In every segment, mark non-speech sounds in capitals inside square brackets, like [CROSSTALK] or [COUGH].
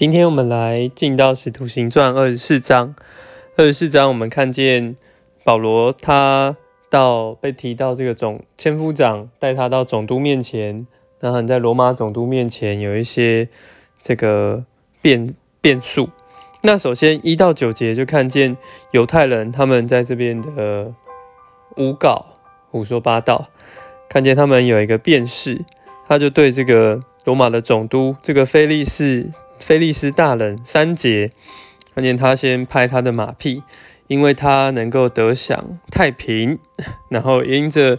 今天我们来进到《使徒行传》二十四章。二十四章，我们看见保罗他到被提到这个总千夫长带他到总督面前，然后在罗马总督面前有一些这个变变数。那首先一到九节就看见犹太人他们在这边的诬告、胡说八道，看见他们有一个变士，他就对这个罗马的总督这个菲利斯。菲利斯大人三节，看见他先拍他的马屁，因为他能够得享太平，[LAUGHS] 然后因着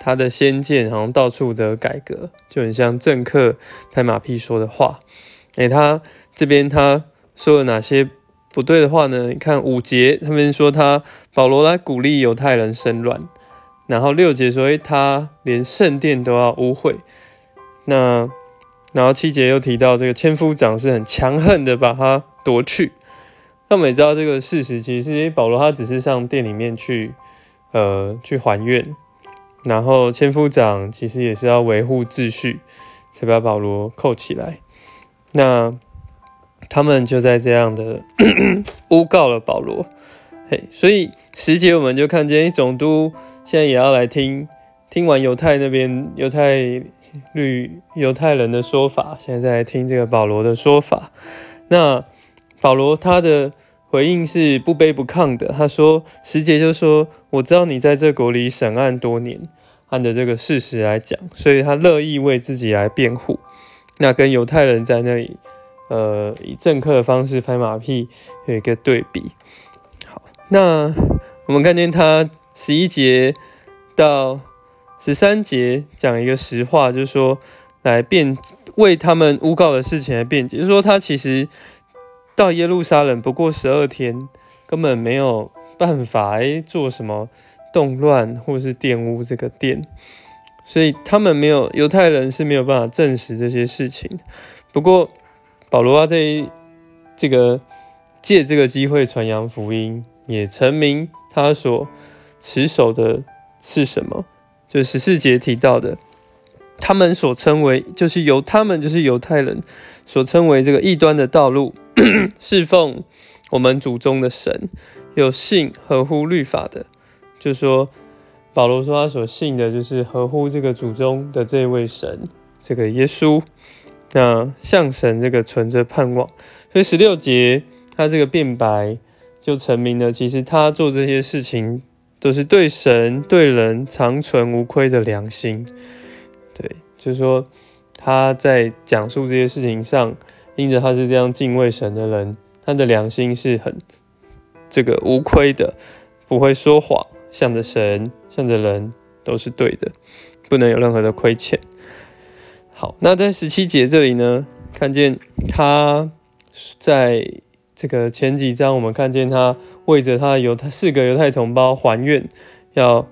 他的先见，好像到处的改革，就很像政客拍马屁说的话。诶，他这边他说了哪些不对的话呢？你看五节，他们说他保罗来鼓励犹太人生乱，然后六节说，诶，他连圣殿都要污秽，那。然后七节又提到这个千夫长是很强横的把他夺去。那我们也知道这个事实，其实是保罗他只是上店里面去，呃，去还愿。然后千夫长其实也是要维护秩序，才把保罗扣起来。那他们就在这样的 [CLEARS THROAT] 诬告了保罗。嘿，所以十节我们就看见总督现在也要来听，听完犹太那边犹太。律犹太人的说法，现在在听这个保罗的说法。那保罗他的回应是不卑不亢的。他说：“十节就说，我知道你在这国里审案多年，按着这个事实来讲，所以他乐意为自己来辩护。那跟犹太人在那里，呃，以政客的方式拍马屁有一个对比。好，那我们看见他十一节到。”十三节讲一个实话，就是说来辩为他们诬告的事情来辩解，就是说他其实到耶路撒冷不过十二天，根本没有办法哎做什么动乱或是玷污这个殿，所以他们没有犹太人是没有办法证实这些事情。不过保罗啊，这这个借这个机会传扬福音，也成明他所持守的是什么。就十四节提到的，他们所称为，就是由他们就是犹太人所称为这个异端的道路，[COUGHS] 侍奉我们祖宗的神，有信合乎律法的，就说保罗说他所信的就是合乎这个祖宗的这位神，这个耶稣，那向神这个存着盼望，所以十六节他这个辩白就成明了，其实他做这些事情。都是对神对人长存无亏的良心，对，就是说他在讲述这些事情上，因着他是这样敬畏神的人，他的良心是很这个无亏的，不会说谎，向着神向着人都是对的，不能有任何的亏欠。好，那在十七节这里呢，看见他在。这个前几章我们看见他为着他犹太四个犹太同胞还愿，要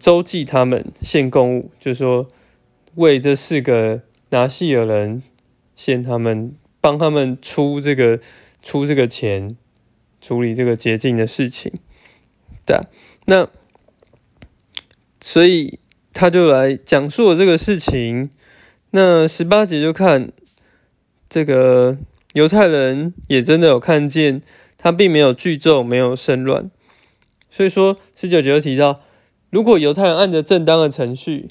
周济他们献供物，就是说为这四个拿细尔人献他们，帮他们出这个出这个钱，处理这个洁净的事情。对，那所以他就来讲述了这个事情。那十八节就看这个。犹太人也真的有看见，他并没有聚众，没有生乱。所以说，十九节又提到，如果犹太人按着正当的程序，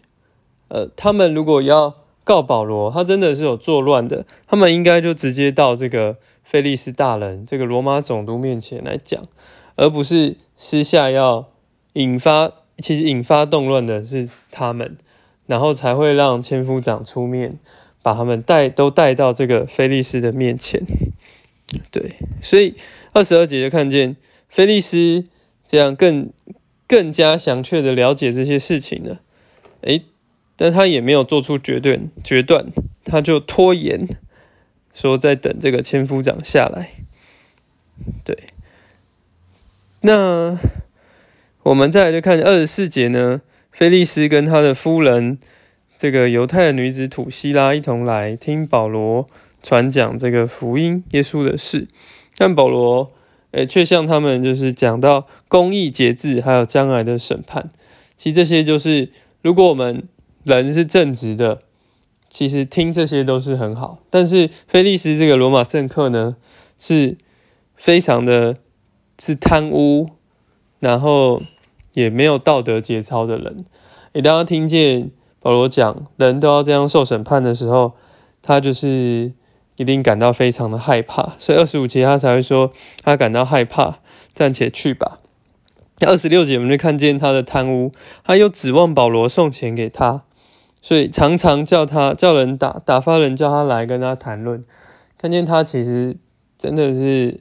呃，他们如果要告保罗，他真的是有作乱的，他们应该就直接到这个菲利斯大人、这个罗马总督面前来讲，而不是私下要引发。其实引发动乱的是他们，然后才会让千夫长出面。把他们带都带到这个菲利斯的面前，对，所以二十二节就看见菲利斯这样更更加详确的了解这些事情了，诶，但他也没有做出决断决断，他就拖延，说在等这个千夫长下来，对，那我们再来就看二十四节呢，菲利斯跟他的夫人。这个犹太的女子土希拉一同来听保罗传讲这个福音耶稣的事，但保罗诶却向他们就是讲到公义节制，还有将来的审判。其实这些就是如果我们人是正直的，其实听这些都是很好，但是菲利斯这个罗马政客呢，是非常的，是贪污，然后也没有道德节操的人。诶，当他听见保罗讲人都要这样受审判的时候，他就是一定感到非常的害怕，所以二十五节他才会说他感到害怕，暂且去吧。二十六节我们就看见他的贪污，他又指望保罗送钱给他。所以常常叫他叫人打打发人叫他来跟他谈论，看见他其实真的是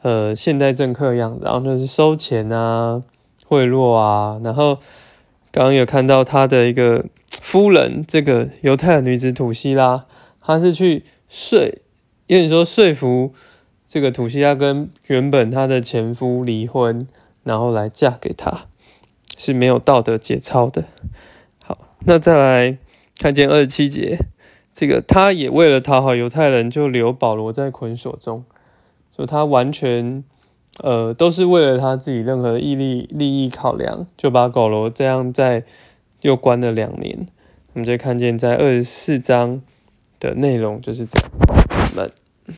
呃现代政客样，然后就是收钱啊、贿赂啊，然后刚刚有看到他的一个夫人，这个犹太的女子土西拉，她是去说，有点说说服这个土西拉跟原本她的前夫离婚，然后来嫁给他，是没有道德节操的。好那再来看见二十七节，这个他也为了讨好犹太人，就留保罗在捆锁中，就他完全呃都是为了他自己任何利益利益考量，就把保罗这样在又关了两年。我们就看见在二十四章的内容就是这样。